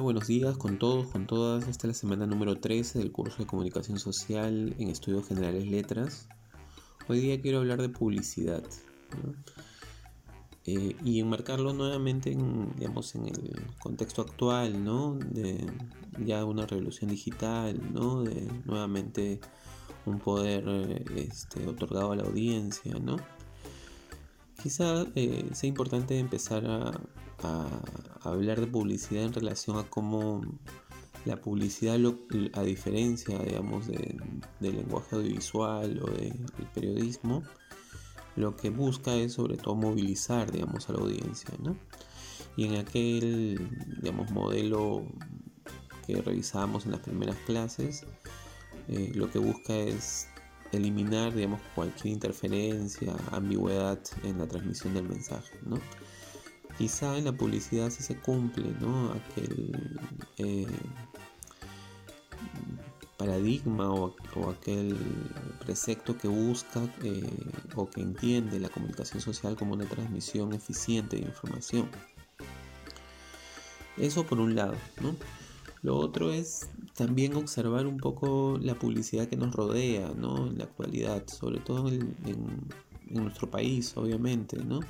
Buenos días con todos, con todas. Esta es la semana número 13 del curso de Comunicación Social en Estudios Generales Letras. Hoy día quiero hablar de publicidad eh, y enmarcarlo nuevamente en, digamos, en el contexto actual, ¿no? De ya una revolución digital, ¿no? De nuevamente un poder eh, este, otorgado a la audiencia, ¿no? Quizá eh, sea importante empezar a, hablar de publicidad en relación a cómo la publicidad, a diferencia, digamos, del lenguaje audiovisual o del periodismo, lo que busca es sobre todo movilizar, digamos, a la audiencia, ¿no? Y en aquel, digamos, modelo que revisábamos en las primeras clases, eh, lo que busca es eliminar, digamos, cualquier interferencia, ambigüedad en la transmisión del mensaje, ¿no? Quizá en la publicidad sí se cumple, ¿no? Aquel eh, paradigma o, aquel precepto que busca eh, o que entiende la comunicación social como una transmisión eficiente de información. Eso por un lado, ¿no? Lo otro es también observar un poco la publicidad que nos rodea, ¿no? En la actualidad, sobre todo en, nuestro país, obviamente, ¿no?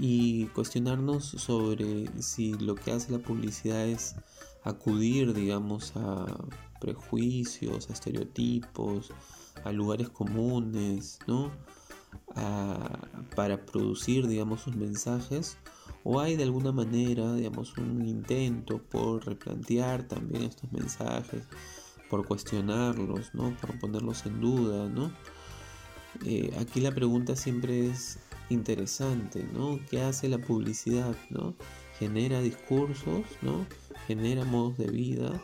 Y cuestionarnos sobre si lo que hace la publicidad es acudir, digamos, a prejuicios, a estereotipos, a lugares comunes, ¿no? para producir, digamos, sus mensajes o hay de alguna manera, digamos, un intento por replantear también estos mensajes, por cuestionarlos, ¿no? Por ponerlos en duda, ¿no? Eh, aquí la pregunta siempre es interesante, ¿no? ¿Qué hace la publicidad, ¿no? Genera discursos, ¿no? Genera modos de vida,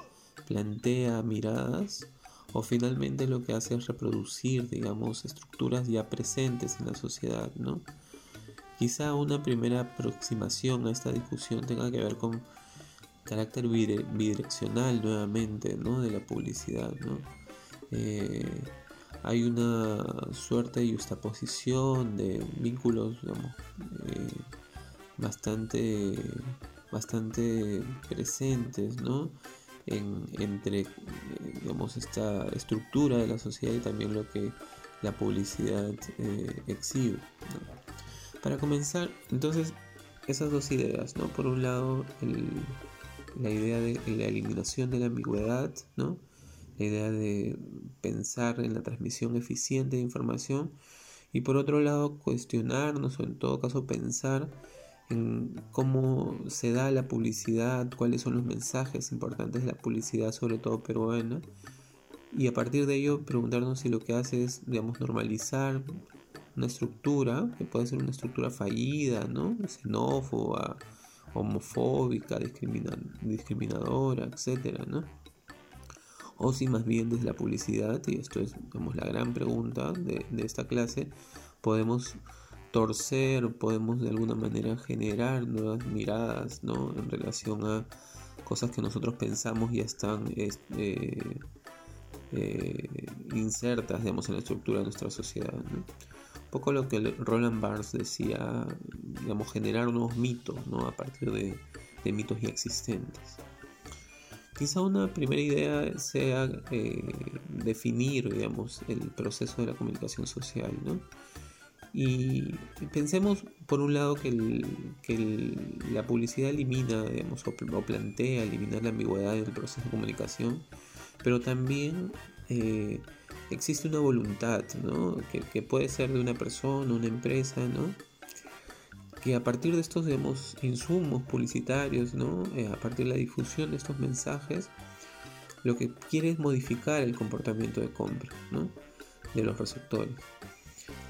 plantea miradas, o finalmente lo que hace es reproducir, digamos, estructuras ya presentes en la sociedad, ¿no? Quizá una primera aproximación a esta discusión tenga que ver con carácter bidireccional nuevamente ¿no? de la publicidad. Eh, hay una suerte de justaposición de vínculos digamos, eh, bastante, bastante presentes ¿no? En, entre digamos, esta estructura de la sociedad y también lo que la publicidad eh, exhibe. Para comenzar, entonces, esas dos ideas, ¿no? Por un lado, la idea de la eliminación de la ambigüedad, ¿no? La idea de pensar en la transmisión eficiente de información y por otro lado cuestionarnos o en todo caso pensar en cómo se da la publicidad, cuáles son los mensajes importantes de la publicidad, sobre todo peruana, y a partir de ello preguntarnos si lo que hace es, digamos, normalizar una estructura, que puede ser una estructura fallida, ¿no? xenófoba, homofóbica, discriminadora, etcétera, ¿no? O si más bien desde la publicidad, y esto es la gran pregunta de, esta clase, podemos torcer, podemos de alguna manera generar nuevas miradas ¿no? en relación a cosas que nosotros pensamos ya están este, eh, insertas digamos, en la estructura de nuestra sociedad. ¿no? Poco lo que Roland Barthes decía, digamos, generar nuevos mitos, ¿no? A partir de, mitos ya existentes. Quizá una primera idea sea eh, definir, digamos, el proceso de la comunicación social, ¿no? Y pensemos, por un lado, que, la publicidad elimina, digamos, o, plantea eliminar la ambigüedad del proceso de comunicación, pero también eh, existe una voluntad, ¿no? Que, puede ser de una persona, una empresa, ¿no? Que a partir de estos, digamos, insumos publicitarios, ¿no? Eh, a partir de la difusión de estos mensajes, lo que quiere es modificar el comportamiento de compra, ¿no? De los receptores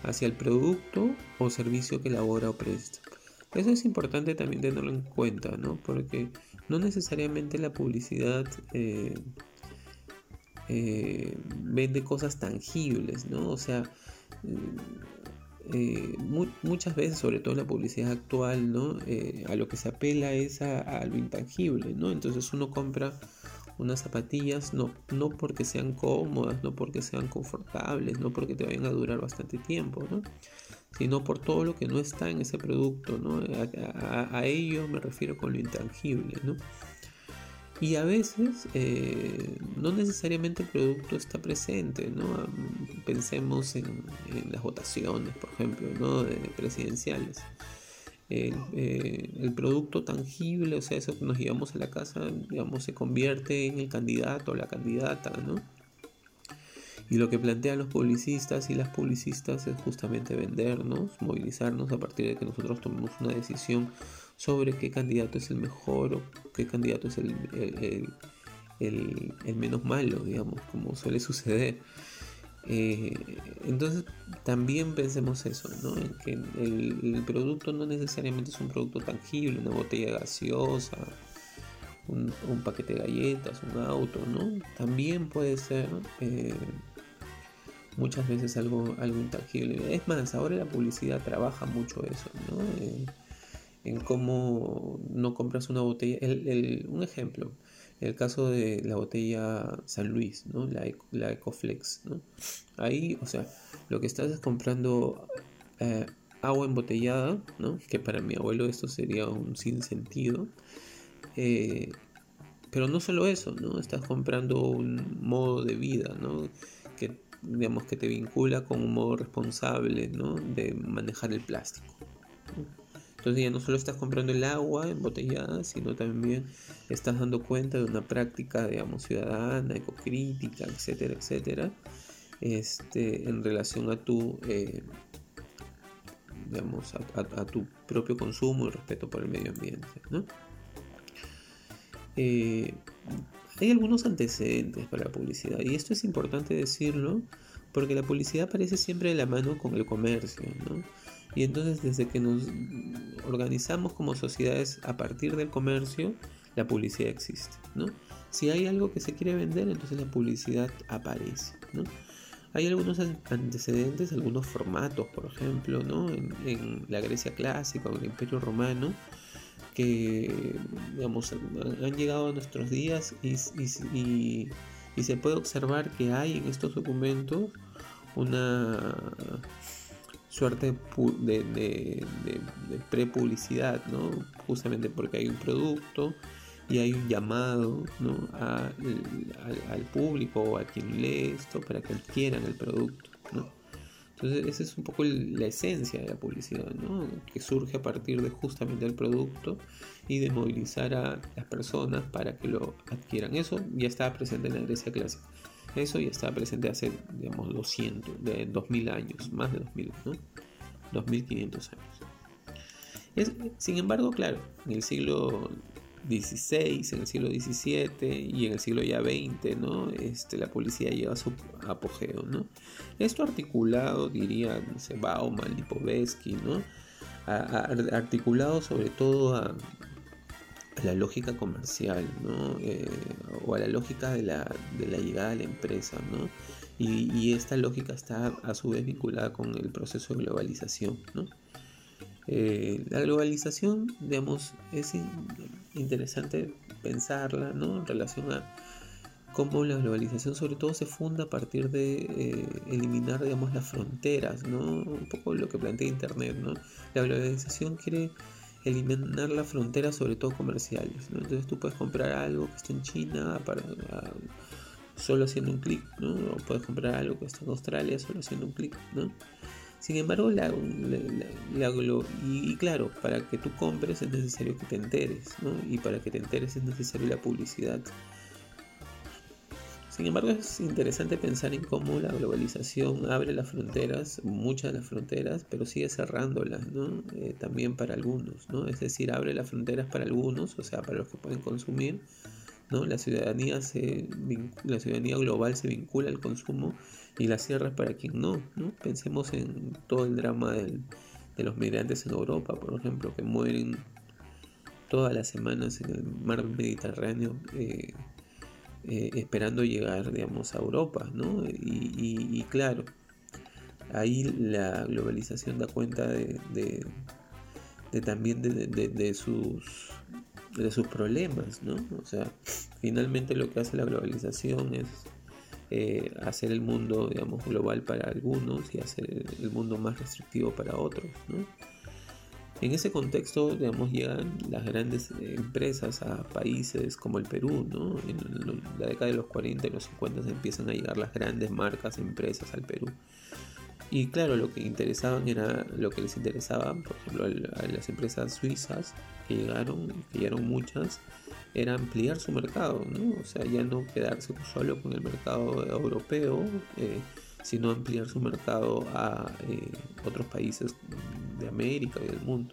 hacia el producto o servicio que elabora o presta. Eso es importante también tenerlo en cuenta, ¿no? Porque no necesariamente la publicidad eh, eh, vende cosas tangibles, ¿no? O sea, eh, muchas veces, sobre todo en la publicidad actual, ¿no? Eh, a lo que se apela es a, lo intangible, ¿no? Entonces uno compra unas zapatillas no, no porque sean cómodas, no porque sean confortables, no porque te vayan a durar bastante tiempo, ¿no? sino por todo lo que no está en ese producto, ¿no? A, a ello me refiero con lo intangible, ¿no? Y a veces eh, no necesariamente el producto está presente, ¿no? Pensemos en, las votaciones, por ejemplo, ¿no? De presidenciales. El, eh, el, producto tangible, o sea, eso que nos llevamos a la casa, digamos, se convierte en el candidato o la candidata, ¿no? Y lo que plantean los publicistas y las publicistas es justamente vendernos, movilizarnos a partir de que nosotros tomemos una decisión sobre qué candidato es el mejor o qué candidato es el, el, menos malo, digamos, como suele suceder. Eh, entonces también pensemos eso, ¿no? En que el, producto no necesariamente es un producto tangible, una botella gaseosa, un, paquete de galletas, un auto, ¿no? También puede ser eh, muchas veces algo, algo intangible. Es más, ahora la publicidad trabaja mucho eso, ¿no? Eh, en cómo no compras una botella. El, un ejemplo, el caso de la botella San Luis, ¿no? La, la Ecoflex, ¿no? Ahí, o sea, lo que estás es comprando eh, agua embotellada, ¿no? Que para mi abuelo esto sería un sinsentido. Eh, pero no solo eso, ¿no? Estás comprando un modo de vida, ¿no? Que digamos que te vincula con un modo responsable ¿no? de manejar el plástico. Entonces ya no solo estás comprando el agua embotellada, sino también estás dando cuenta de una práctica, digamos, ciudadana, ecocrítica, etcétera, etcétera, este, en relación a tu, eh, digamos, a, tu propio consumo y respeto por el medio ambiente, ¿no? Eh, hay algunos antecedentes para la publicidad y esto es importante decirlo porque la publicidad aparece siempre de la mano con el comercio, ¿no? Y entonces desde que nos organizamos como sociedades a partir del comercio, la publicidad existe, ¿no? Si hay algo que se quiere vender, entonces la publicidad aparece, ¿no? Hay algunos antecedentes, algunos formatos, por ejemplo, ¿no? En, la Grecia clásica o en el Imperio Romano, que digamos, han llegado a nuestros días y, se puede observar que hay en estos documentos una suerte de, de, pre-publicidad, ¿no? justamente porque hay un producto y hay un llamado al, público o a quien lee esto para que adquieran el producto. ¿no? Entonces esa es un poco la esencia de la publicidad, ¿no? que surge a partir de justamente el producto y de movilizar a las personas para que lo adquieran. Eso ya estaba presente en la Grecia clásica. Eso ya estaba presente hace, digamos, 200, de 2000 años, más de 2000, ¿no? 2500 años. sin embargo, claro, en el siglo XVI, en el siglo XVII y en el siglo ya XX, ¿no? Este, la policía lleva su apogeo, ¿no? Esto articulado, diría, no sé, Bauman, Lipovetsky, ¿no? articulado sobre todo a, la lógica comercial, ¿no? Eh, o a la lógica de la, de la llegada a la empresa, ¿no? Y, y, esta lógica está a su vez vinculada con el proceso de globalización, ¿no? Eh, la globalización, digamos, es interesante pensarla ¿no? en relación a cómo la globalización sobre todo se funda a partir de eh, eliminar digamos, las fronteras, ¿no? un poco lo que plantea Internet. ¿no? La globalización quiere eliminar las fronteras sobre todo comerciales. Entonces tú puedes comprar algo que está en China para, solo haciendo un clic, ¿no? o puedes comprar algo que está en Australia solo haciendo un clic. ¿no? Sin embargo, la, y, claro, para que tú compres es necesario que te enteres, ¿no? Y para que te enteres es necesario la publicidad. Sin embargo, es interesante pensar en cómo la globalización abre las fronteras, muchas de las fronteras, pero sigue cerrándolas, ¿no? Eh, también para algunos, ¿no? Es decir, abre las fronteras para algunos, o sea, para los que pueden consumir, ¿no? La ciudadanía, se, la global se vincula al consumo y la cierra para quien no, ¿no? Pensemos en todo el drama de los migrantes en Europa, por ejemplo, que mueren todas las semanas en el mar Mediterráneo eh, eh, esperando llegar, digamos, a Europa, ¿no? Y, claro, ahí la globalización da cuenta de, también de, sus de sus problemas, ¿no? O sea, finalmente lo que hace la globalización es eh, hacer el mundo, digamos, global para algunos y hacer el mundo más restrictivo para otros, ¿no? En ese contexto, digamos, llegan las grandes empresas a países como el Perú, ¿no? En la década de los 40 y los 50 empiezan a llegar las grandes marcas, empresas al Perú. Y claro, lo que interesaban era lo que les interesaba, por ejemplo, a las empresas suizas que llegaron, que llegaron muchas, era ampliar su mercado, ¿no? O sea, ya no quedarse solo con el mercado europeo, eh, sino ampliar su mercado a eh, otros países de América y del mundo.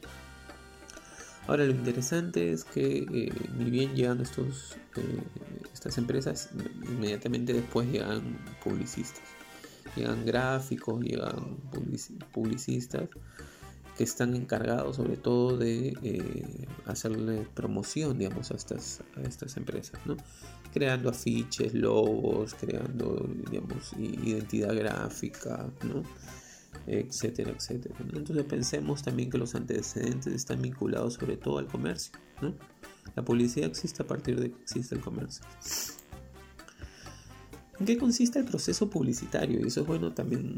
Ahora lo interesante es que eh, ni bien llegan estos, estas empresas, inmediatamente después llegan publicistas llegan gráficos, llegan publicistas que están encargados sobre todo de eh, hacerle promoción, digamos, a estas, a estas empresas, ¿no? Creando afiches, logos, creando, digamos, identidad gráfica, ¿no? etcétera, etcétera. Entonces pensemos también que los antecedentes están vinculados sobre todo al comercio, ¿no? La publicidad existe a partir de que existe el comercio. ¿En qué consiste el proceso publicitario? Y eso es bueno también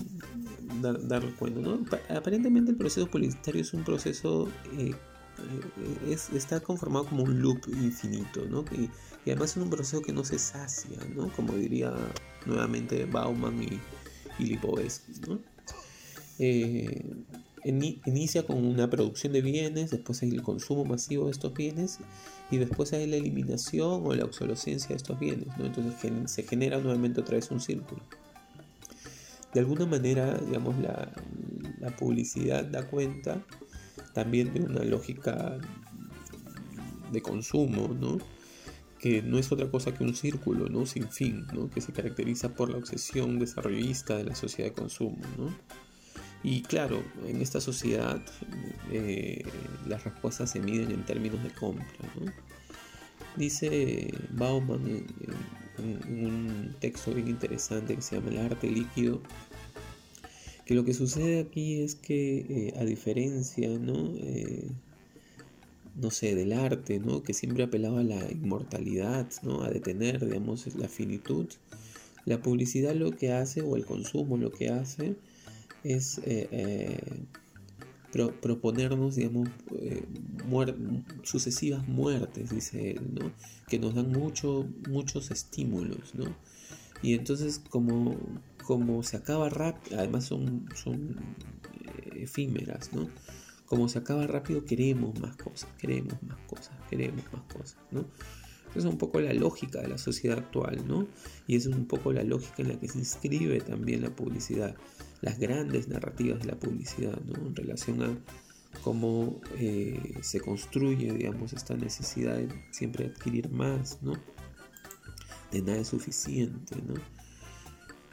dar, darle cuenta. ¿no? Aparentemente el proceso publicitario es un proceso, eh, eh, está conformado como un loop infinito, ¿no? y, además es un proceso que no se sacia, ¿no? como diría nuevamente Bauman y, y Lipovetsky. ¿no? Eh, inicia con una producción de bienes, después hay el consumo masivo de estos bienes y después hay la eliminación o la obsolescencia de estos bienes. ¿no? Entonces se genera nuevamente otra vez un círculo. De alguna manera, digamos, la, publicidad da cuenta también de una lógica de consumo, ¿no? que no es otra cosa que un círculo ¿no? sin fin, ¿no? que se caracteriza por la obsesión desarrollista de la sociedad de consumo. ¿no? Y claro, en esta sociedad eh, las respuestas se miden en términos de compra. Dice Bauman en, un texto bien interesante que se llama El arte líquido, que lo que sucede aquí es que eh, a diferencia, ¿no? Eh, no sé, del arte, ¿no? Que siempre apelaba a la inmortalidad, ¿no? A detener, digamos, la finitud. La publicidad lo que hace, o el consumo lo que hace, es eh, eh, proponernos, digamos, eh, sucesivas muertes, dice él, ¿no? que nos dan mucho, muchos estímulos, ¿no? Y entonces como, como se acaba rápido, además son, son efímeras, ¿no? Como se acaba rápido, queremos más cosas, queremos más cosas, queremos más cosas, ¿no? es un poco la lógica de la sociedad actual, ¿no? Y es un poco la lógica en la que se inscribe también la publicidad las grandes narrativas de la publicidad, ¿no? En relación a cómo eh, se construye, digamos, esta necesidad de siempre adquirir más, ¿no? De nada es suficiente, ¿no?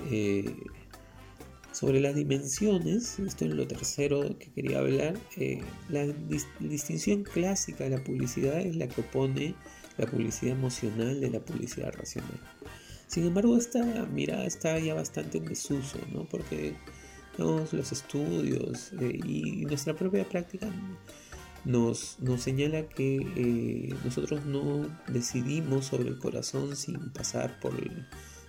Eh, sobre las dimensiones, esto es lo tercero que quería hablar, eh, la distinción clásica de la publicidad es la que opone la publicidad emocional de la publicidad racional. Sin embargo, esta mirada está ya bastante en desuso, ¿no? Porque los estudios eh, y nuestra propia práctica nos, nos señala que eh, nosotros no decidimos sobre el corazón sin pasar por el,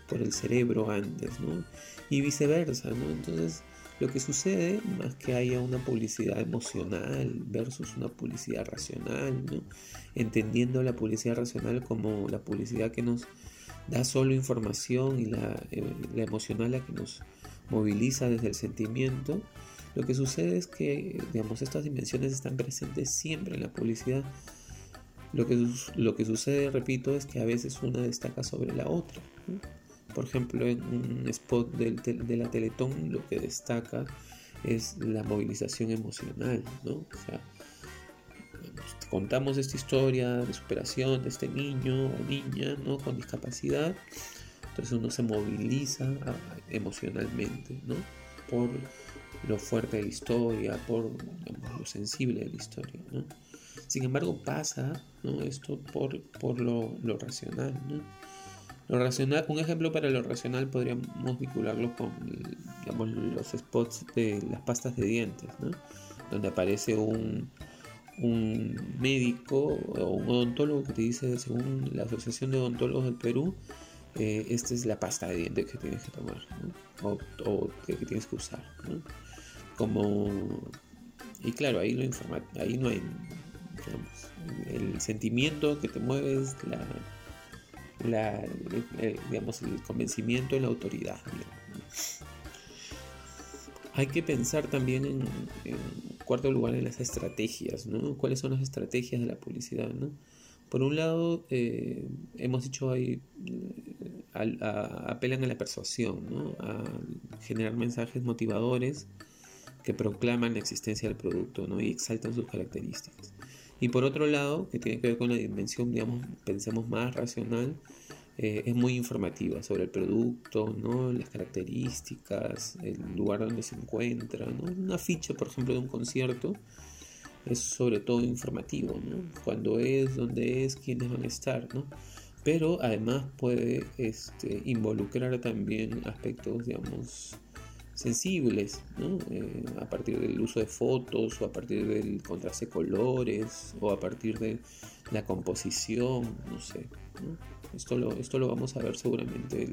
por el cerebro antes, ¿no? Y viceversa, ¿no? Entonces, lo que sucede, más que haya una publicidad emocional versus una publicidad racional, ¿no? Entendiendo la publicidad racional como la publicidad que nos da solo información y la, eh, la emocional la que nos moviliza desde el sentimiento, lo que sucede es que digamos, estas dimensiones están presentes siempre en la publicidad. Lo que, sucede, repito, es que a veces una destaca sobre la otra. Por ejemplo, en un spot de la Teletón lo que destaca es la movilización emocional. contamos esta historia de superación de este niño o niña con discapacidad entonces uno se moviliza ah, emocionalmente, ¿no? Por lo fuerte de la historia, por lo sensible de la historia, ¿no? Sin embargo, pasa ¿no? esto por, por lo, racional, ¿no? Lo racional, un ejemplo para lo racional podríamos vincularlo con digamos, los spots de las pastas de dientes, ¿no? donde aparece un, un médico o un odontólogo que te dice, según la Asociación de Odontólogos del Perú, eh, esta es la pasta de dientes que tienes que tomar o, que, tienes que usar. Como Y claro, ahí, lo informa ahí no hay, el sentimiento que te mueve es la, la digamos, el convencimiento de la autoridad. Hay que pensar también en, cuarto lugar en las estrategias, ¿no? ¿Cuáles son las estrategias de la publicidad, ¿no? Por un lado, eh, hemos dicho ahí, eh, apelan a la persuasión, ¿no? a generar mensajes motivadores que proclaman la existencia del producto ¿no? y exaltan sus características. Y por otro lado, que tiene que ver con la dimensión, digamos, pensemos más racional, eh, es muy informativa sobre el producto, ¿no? las características, el lugar donde se encuentra. ¿no? Una ficha, por ejemplo, de un concierto es sobre todo informativo, ¿no? cuándo es, dónde es, quiénes van a estar. ¿no? Pero además puede este, involucrar también aspectos, digamos, sensibles, ¿no? Eh, a partir del uso de fotos o a partir del contraste de colores o a partir de la composición, no sé. Esto, lo, esto lo vamos a ver seguramente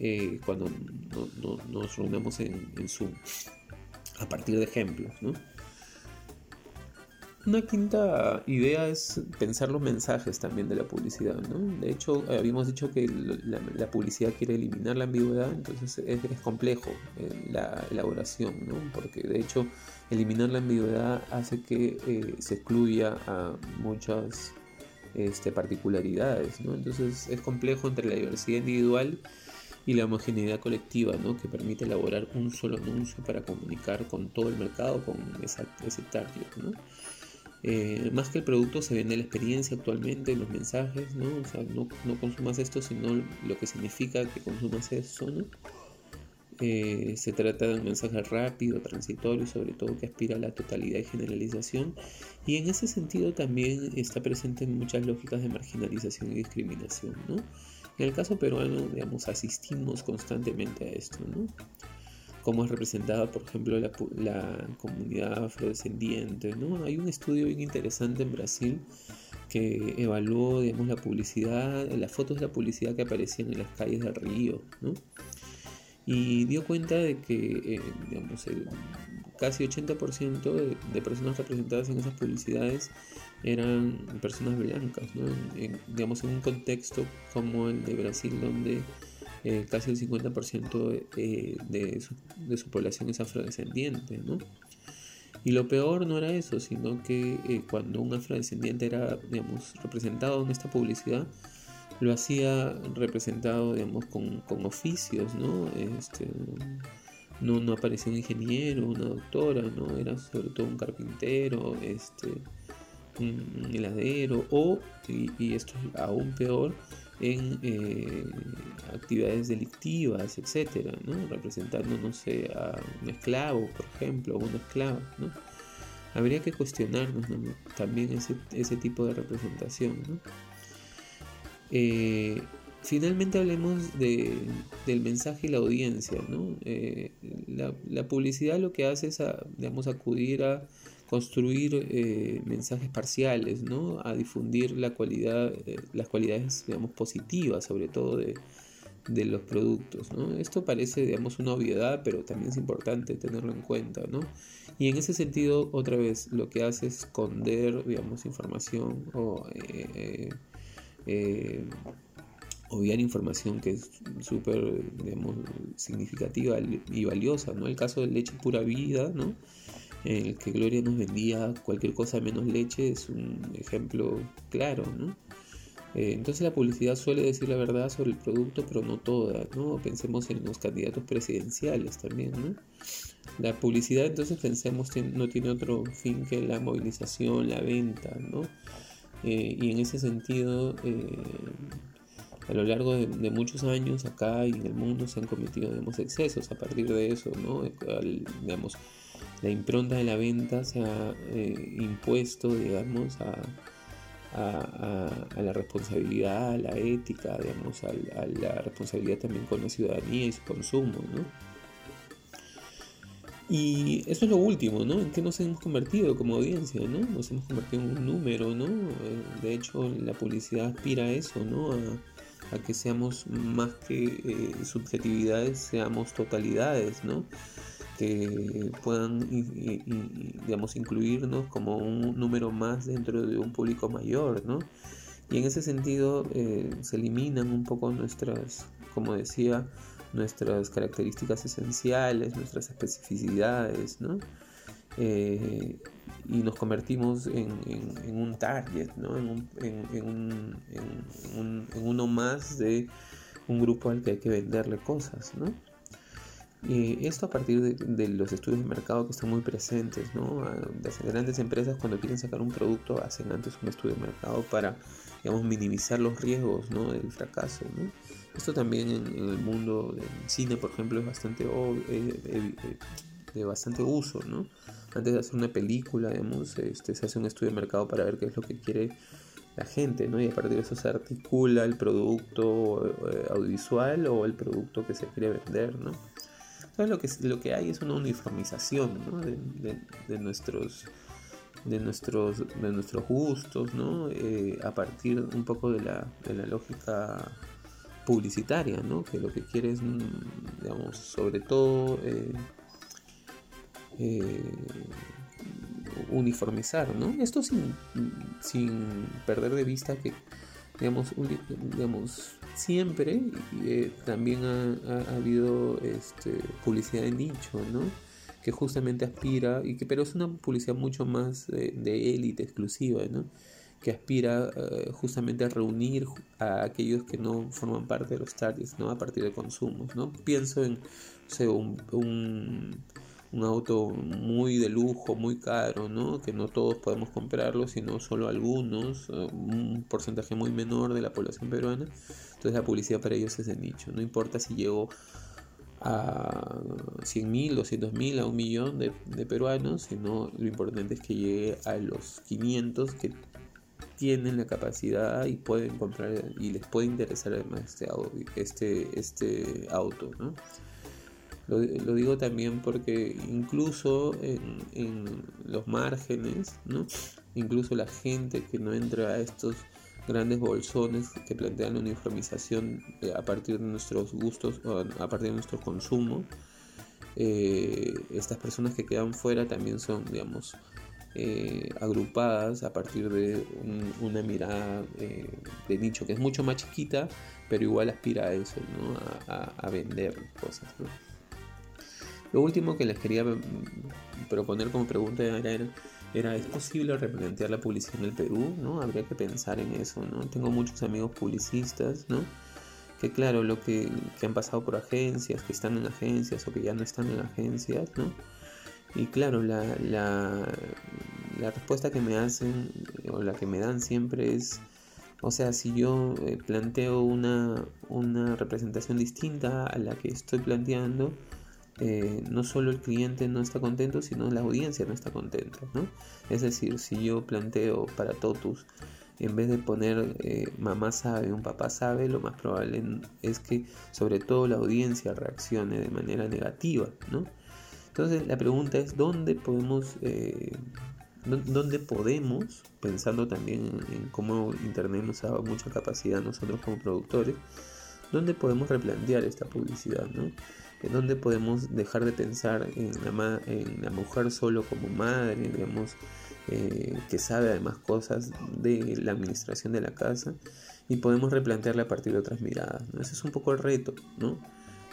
eh, cuando nos reunamos en, en, Zoom, a partir de ejemplos. ¿no? Una quinta idea es pensar los mensajes también de la publicidad, ¿no? De hecho, habíamos dicho que la, publicidad quiere eliminar la ambigüedad, entonces es, complejo eh, la elaboración, ¿no? Porque de hecho, eliminar la ambigüedad hace que eh, se excluya a muchas este, particularidades, ¿no? Entonces es complejo entre la diversidad individual y la homogeneidad colectiva, ¿no? Que permite elaborar un solo anuncio para comunicar con todo el mercado, con ese target, ¿no? Eh, más que el producto se vende la experiencia actualmente, los mensajes, ¿no? O sea, no, consumas esto, sino lo que significa que consumas eso, ¿no? Eh, se trata de un mensaje rápido, transitorio, sobre todo que aspira a la totalidad y generalización. Y en ese sentido también está presente en muchas lógicas de marginalización y discriminación, ¿no? En el caso peruano, digamos, asistimos constantemente a esto, ¿no? Cómo es representada, por ejemplo, la, la, comunidad afrodescendiente. ¿no? Hay un estudio bien interesante en Brasil que evaluó digamos, la publicidad, las fotos de la publicidad que aparecían en las calles de Río. ¿no? Y dio cuenta de que eh, digamos, el, casi 80% de, de, personas representadas en esas publicidades eran personas blancas, ¿no? digamos en un contexto como el de Brasil donde eh, casi el 50% eh, de, su, población es afrodescendiente, ¿no? Y lo peor no era eso, sino que eh, cuando un afrodescendiente era, digamos, representado en esta publicidad, lo hacía representado, digamos, con, con oficios, ¿no? Este, no, no aparecía un ingeniero, una doctora, ¿no? Era sobre todo un carpintero, este, un heladero, o, y, y esto es aún peor, en eh, actividades delictivas, etcétera, ¿no? representando, no sé, a un esclavo, por ejemplo, o una esclava. ¿no? Habría que cuestionarnos también ese, ese, tipo de representación. ¿no? Eh, finalmente hablemos de, del mensaje y la audiencia. ¿no? Eh, la, publicidad lo que hace es, digamos, acudir a construir eh, mensajes parciales, ¿no? a difundir la eh, las cualidades digamos, positivas, sobre todo de, los productos. Esto parece digamos, una obviedad, pero también es importante tenerlo en cuenta. ¿no? Y en ese sentido, otra vez, lo que hace es esconder digamos, información o eh, obviar información que es súper significativa y valiosa. ¿no? El caso de leche pura vida, ¿no? En el que Gloria nos vendía cualquier cosa menos leche es un ejemplo claro, ¿no? Eh, entonces la publicidad suele decir la verdad sobre el producto, pero no toda, ¿no? Pensemos en los candidatos presidenciales también, ¿no? La publicidad entonces pensemos no tiene otro fin que la movilización, la venta, ¿no? Eh, y en ese sentido, eh, a lo largo de, muchos años acá y en el mundo se han cometido digamos, excesos a partir de eso, ¿no? digamos, la impronta de la venta se ha eh, impuesto, digamos, a, la responsabilidad, a la ética, digamos, a, la responsabilidad también con la ciudadanía y su consumo, ¿no? Y eso es lo último, ¿no? ¿En qué nos hemos convertido como audiencia, ¿no? Nos hemos convertido en un número, ¿no? Eh, de hecho, la publicidad aspira a eso, ¿no? A, que seamos más que eh, subjetividades, seamos totalidades, ¿no? Que puedan digamos, incluirnos como un número más dentro de un público mayor, ¿no? Y en ese sentido eh, se eliminan un poco nuestras, como decía, nuestras características esenciales, nuestras especificidades, ¿no? Eh, y nos convertimos en, un target, ¿no? en, un, en, uno más de un grupo al que hay que venderle cosas. ¿no? Y esto a partir de, los estudios de mercado que están muy presentes. ¿no? Las grandes empresas cuando quieren sacar un producto hacen antes un estudio de mercado para digamos, minimizar los riesgos ¿no? del fracaso. ¿no? Esto también en, el mundo del cine, por ejemplo, es bastante, eh, eh, de bastante uso. ¿no? Antes de hacer una película, digamos, este, se hace un estudio de mercado para ver qué es lo que quiere la gente, ¿no? Y a partir de eso se articula el producto eh, audiovisual o el producto que se quiere vender, ¿no? Lo que, lo que hay es una uniformización, de, nuestros de nuestros, de nuestros gustos. Eh, a partir un poco de la, de la lógica publicitaria. Que lo que quiere es, mm, sobre todo eh, eh, uniformizar. Esto sin, sin perder de vista que, digamos, digamos siempre también ha, habido este, publicidad de nicho, ¿no? que justamente aspira, y que, pero es una publicidad mucho más de élite exclusiva, ¿no? que aspira eh, justamente a reunir a aquellos que no forman parte de los targets, ¿no? a partir de consumos. ¿no? Pienso en un, un, auto muy de lujo, muy caro, ¿no? que no todos podemos comprarlo, sino solo algunos, eh, un porcentaje muy menor de la población peruana. Entonces la publicidad para ellos es de nicho, no importa si llego a 100.000, 200.000, a un millón de, peruanos, sino lo importante es que llegue a los 500 que tienen la capacidad y pueden comprar y les puede interesar además este, este, este auto. ¿no? Lo, digo también porque incluso en, los márgenes, ¿no? incluso la gente que no entra a estos grandes bolsones que plantean la uniformización eh, a partir de nuestros gustos o a partir de nuestro consumo. Eh, estas personas que quedan fuera también son, digamos, eh, agrupadas a partir de una mirada de nicho que es mucho más chiquita, pero igual aspira a eso, a, vender cosas. Lo último que les quería proponer como pregunta era era, ¿es posible replantear la publicidad en el Perú? ¿no? Habría que pensar en eso, ¿no? Tengo muchos amigos publicistas, ¿no? Que claro, lo que, han pasado por agencias, que están en agencias o que ya no están en agencias, ¿no? Y claro, la, la, la respuesta que me hacen o la que me dan siempre es, o sea, si yo eh, planteo una, una representación distinta a la que estoy planteando, eh, no solo el cliente no está contento, sino la audiencia no está contenta. ¿no? Es decir, si yo planteo para Totus, en vez de poner eh, mamá sabe, un papá sabe, lo más probable es que sobre todo la audiencia reaccione de manera negativa. ¿no? Entonces la pregunta es, ¿dónde podemos... Eh, ¿Dónde podemos, pensando también en cómo Internet nos da mucha capacidad nosotros como productores, dónde podemos replantear esta publicidad? ¿no? En donde podemos dejar de pensar en la, mujer solo como madre, digamos, eh, que sabe además cosas de la administración de la casa y podemos replantearla a partir de otras miradas. ¿no? Ese es un poco el reto, ¿no?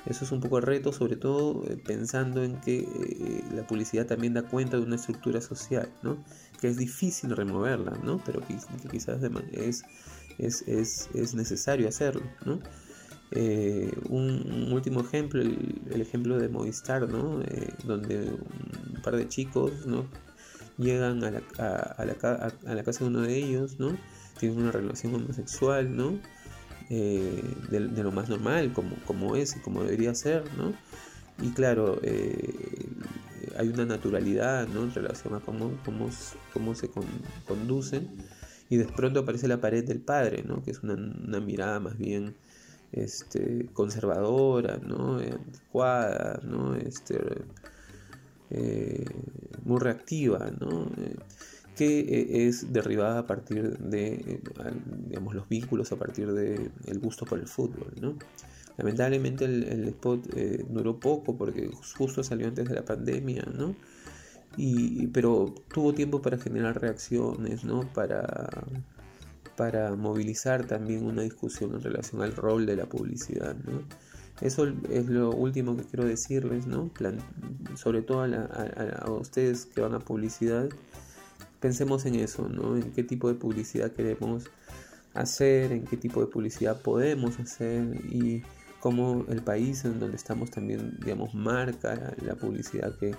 Eso es un poco el reto, sobre todo eh, pensando en que eh, la publicidad también da cuenta de una estructura social, ¿no? Que es difícil removerla, ¿no? Pero que, quizás es, es, es necesario hacerlo, ¿no? Eh, un, último ejemplo, el, ejemplo de Movistar, ¿no? Eh, donde un par de chicos ¿no? llegan a la, a, a la, casa de uno de ellos, ¿no? tienen una relación homosexual, ¿no? Eh, de, lo más normal, como, como es y como debería ser, ¿no? y claro, hay una naturalidad ¿no? en relación a cómo, cómo, cómo se conducen y de pronto aparece la pared del padre, ¿no? que es una mirada más bien este, conservadora, ¿no? adecuada, ¿no? Este, eh, muy reactiva, ¿no? Eh, que eh, es derribada a partir de digamos, los vínculos, a partir del el gusto por el fútbol. ¿no? Lamentablemente el, spot duró poco porque justo salió antes de la pandemia, ¿no? Y, pero tuvo tiempo para generar reacciones, ¿no? Para, para movilizar también una discusión en relación al rol de la publicidad, ¿no? Eso es lo último que quiero decirles, ¿no? sobre todo a, a, ustedes que van a publicidad, pensemos en eso, ¿no? En qué tipo de publicidad queremos hacer, en qué tipo de publicidad podemos hacer y cómo el país en donde estamos también, digamos, marca la publicidad que,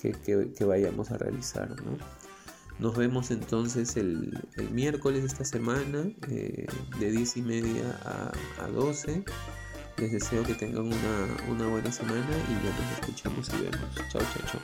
que, vayamos a realizar, ¿no? Nos vemos entonces el, miércoles de esta semana, eh, de 10 y media a, a 12. Les deseo que tengan una, una buena semana y ya nos escuchamos y vemos. Chao, chao.